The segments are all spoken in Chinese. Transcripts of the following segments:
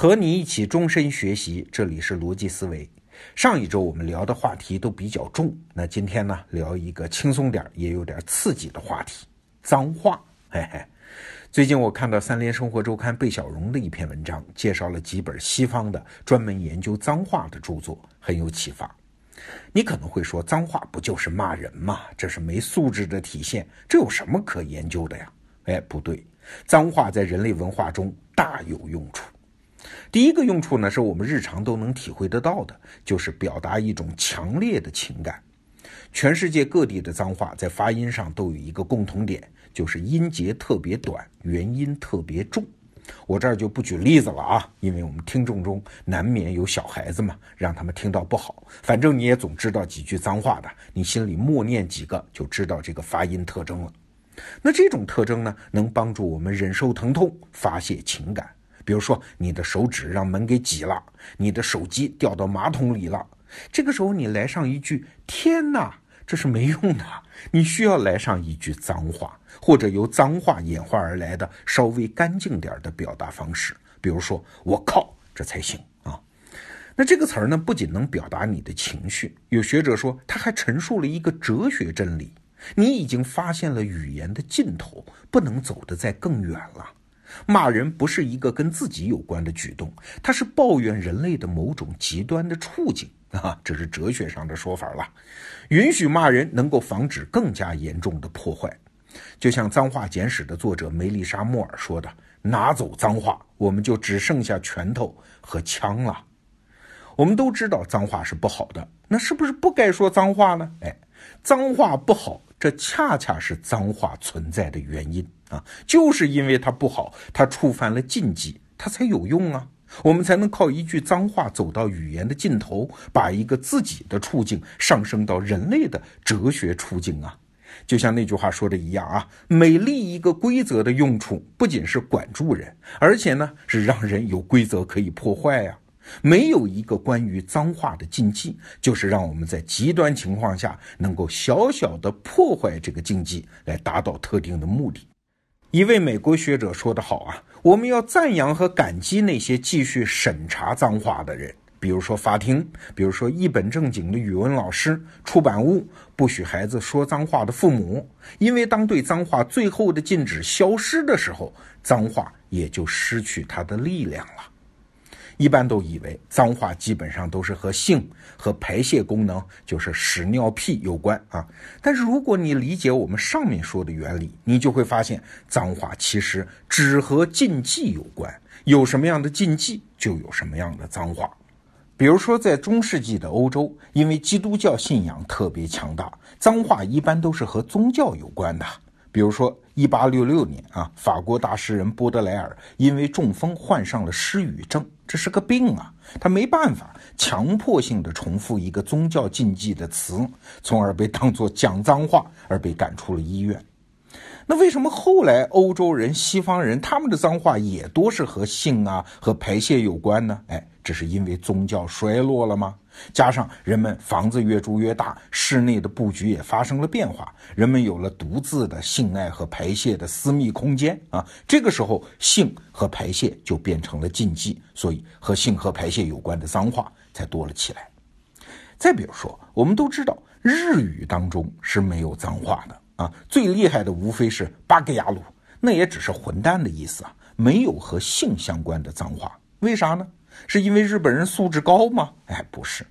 和你一起终身学习，这里是逻辑思维。上一周我们聊的话题都比较重，那今天呢聊一个轻松点也有点刺激的话题——脏话。嘿嘿，最近我看到三联生活周刊贝小荣的一篇文章，介绍了几本西方的专门研究脏话的著作，很有启发。你可能会说，脏话不就是骂人吗？这是没素质的体现，这有什么可研究的呀？哎，不对，脏话在人类文化中大有用处。第一个用处呢，是我们日常都能体会得到的，就是表达一种强烈的情感。全世界各地的脏话在发音上都有一个共同点，就是音节特别短，元音特别重。我这儿就不举例子了啊，因为我们听众中难免有小孩子嘛，让他们听到不好。反正你也总知道几句脏话的，你心里默念几个，就知道这个发音特征了。那这种特征呢，能帮助我们忍受疼痛，发泄情感。比如说，你的手指让门给挤了，你的手机掉到马桶里了，这个时候你来上一句“天哪”，这是没用的。你需要来上一句脏话，或者由脏话演化而来的稍微干净点的表达方式，比如说“我靠”，这才行啊。那这个词儿呢，不仅能表达你的情绪，有学者说，它还陈述了一个哲学真理：你已经发现了语言的尽头，不能走得再更远了。骂人不是一个跟自己有关的举动，它是抱怨人类的某种极端的处境啊，这是哲学上的说法了。允许骂人能够防止更加严重的破坏，就像《脏话简史》的作者梅丽莎·莫尔说的：“拿走脏话，我们就只剩下拳头和枪了。”我们都知道脏话是不好的，那是不是不该说脏话呢？哎，脏话不好，这恰恰是脏话存在的原因。啊，就是因为它不好，它触犯了禁忌，它才有用啊。我们才能靠一句脏话走到语言的尽头，把一个自己的处境上升到人类的哲学处境啊。就像那句话说的一样啊，每立一个规则的用处，不仅是管住人，而且呢是让人有规则可以破坏呀。没有一个关于脏话的禁忌，就是让我们在极端情况下能够小小的破坏这个禁忌，来达到特定的目的。一位美国学者说得好啊，我们要赞扬和感激那些继续审查脏话的人，比如说法庭，比如说一本正经的语文老师、出版物，不许孩子说脏话的父母，因为当对脏话最后的禁止消失的时候，脏话也就失去它的力量了。一般都以为脏话基本上都是和性和排泄功能，就是屎尿屁有关啊。但是如果你理解我们上面说的原理，你就会发现脏话其实只和禁忌有关，有什么样的禁忌就有什么样的脏话。比如说在中世纪的欧洲，因为基督教信仰特别强大，脏话一般都是和宗教有关的。比如说，一八六六年啊，法国大诗人波德莱尔因为中风患上了失语症，这是个病啊，他没办法强迫性的重复一个宗教禁忌的词，从而被当作讲脏话而被赶出了医院。那为什么后来欧洲人、西方人他们的脏话也多是和性啊、和排泄有关呢？哎，这是因为宗教衰落了吗？加上人们房子越住越大，室内的布局也发生了变化，人们有了独自的性爱和排泄的私密空间啊。这个时候，性和排泄就变成了禁忌，所以和性和排泄有关的脏话才多了起来。再比如说，我们都知道日语当中是没有脏话的啊，最厉害的无非是八格牙鲁，那也只是混蛋的意思啊，没有和性相关的脏话。为啥呢？是因为日本人素质高吗？哎，不是。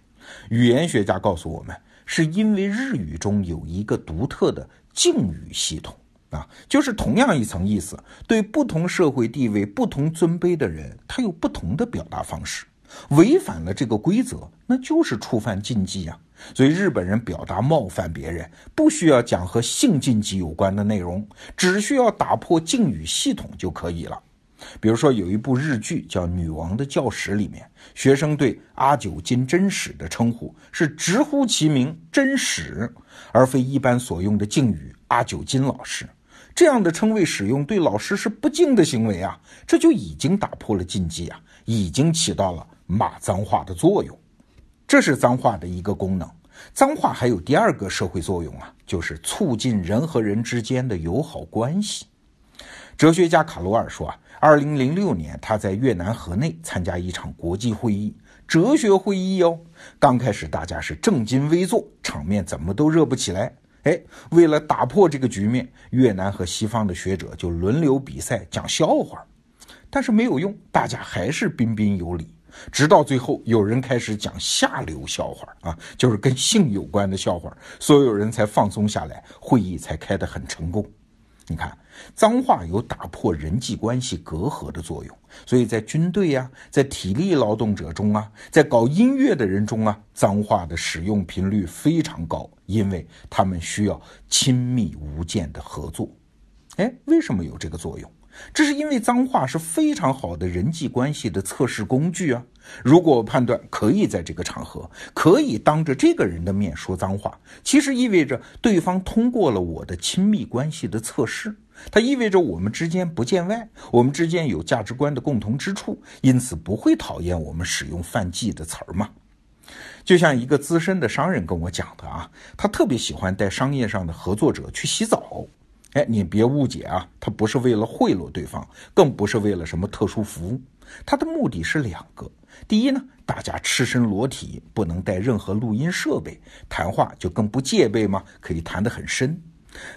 语言学家告诉我们，是因为日语中有一个独特的敬语系统啊，就是同样一层意思，对不同社会地位、不同尊卑的人，他有不同的表达方式。违反了这个规则，那就是触犯禁忌啊。所以日本人表达冒犯别人，不需要讲和性禁忌有关的内容，只需要打破敬语系统就可以了。比如说，有一部日剧叫《女王的教室》，里面学生对阿久金真史的称呼是直呼其名“真史”，而非一般所用的敬语“阿久金老师”。这样的称谓使用对老师是不敬的行为啊！这就已经打破了禁忌啊，已经起到了骂脏话的作用。这是脏话的一个功能。脏话还有第二个社会作用啊，就是促进人和人之间的友好关系。哲学家卡罗尔说啊，二零零六年他在越南河内参加一场国际会议，哲学会议哦。刚开始大家是正襟危坐，场面怎么都热不起来。哎，为了打破这个局面，越南和西方的学者就轮流比赛讲笑话，但是没有用，大家还是彬彬有礼。直到最后，有人开始讲下流笑话啊，就是跟性有关的笑话，所有人才放松下来，会议才开得很成功。你看，脏话有打破人际关系隔阂的作用，所以在军队呀，在体力劳动者中啊，在搞音乐的人中啊，脏话的使用频率非常高，因为他们需要亲密无间的合作。哎，为什么有这个作用？这是因为脏话是非常好的人际关系的测试工具啊！如果我判断可以在这个场合，可以当着这个人的面说脏话，其实意味着对方通过了我的亲密关系的测试，它意味着我们之间不见外，我们之间有价值观的共同之处，因此不会讨厌我们使用犯忌的词儿嘛。就像一个资深的商人跟我讲的啊，他特别喜欢带商业上的合作者去洗澡。哎，你别误解啊，他不是为了贿赂对方，更不是为了什么特殊服务，他的目的是两个。第一呢，大家赤身裸体，不能带任何录音设备，谈话就更不戒备嘛，可以谈得很深。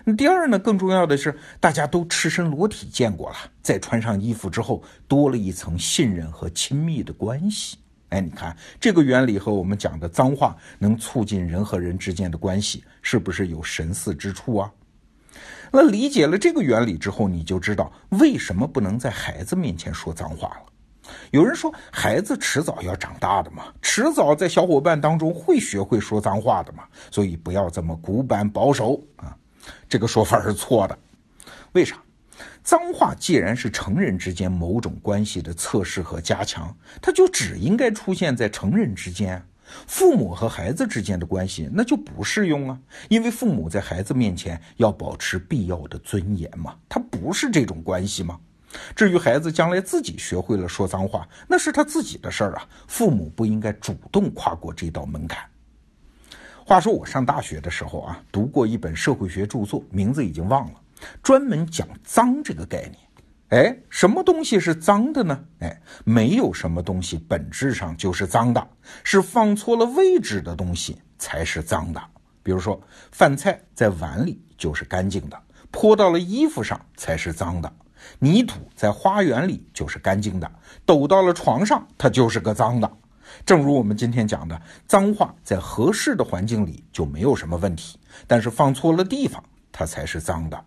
那第二呢，更重要的是，大家都赤身裸体见过了，再穿上衣服之后，多了一层信任和亲密的关系。哎，你看这个原理和我们讲的脏话能促进人和人之间的关系，是不是有神似之处啊？那理解了这个原理之后，你就知道为什么不能在孩子面前说脏话了。有人说，孩子迟早要长大的嘛，迟早在小伙伴当中会学会说脏话的嘛，所以不要这么古板保守啊。这个说法是错的。为啥？脏话既然是成人之间某种关系的测试和加强，它就只应该出现在成人之间。父母和孩子之间的关系那就不适用啊，因为父母在孩子面前要保持必要的尊严嘛，他不是这种关系吗？至于孩子将来自己学会了说脏话，那是他自己的事儿啊，父母不应该主动跨过这道门槛。话说我上大学的时候啊，读过一本社会学著作，名字已经忘了，专门讲脏这个概念。哎，什么东西是脏的呢？哎，没有什么东西本质上就是脏的，是放错了位置的东西才是脏的。比如说，饭菜在碗里就是干净的，泼到了衣服上才是脏的；泥土在花园里就是干净的，抖到了床上它就是个脏的。正如我们今天讲的，脏话在合适的环境里就没有什么问题，但是放错了地方，它才是脏的。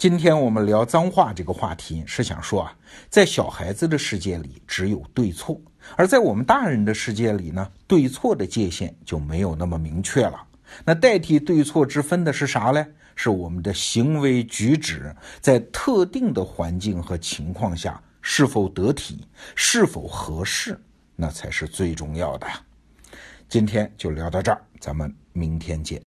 今天我们聊脏话这个话题，是想说啊，在小孩子的世界里只有对错，而在我们大人的世界里呢，对错的界限就没有那么明确了。那代替对错之分的是啥嘞？是我们的行为举止在特定的环境和情况下是否得体、是否合适，那才是最重要的。今天就聊到这儿，咱们明天见。